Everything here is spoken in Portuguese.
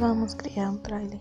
Vamos criar um trailer.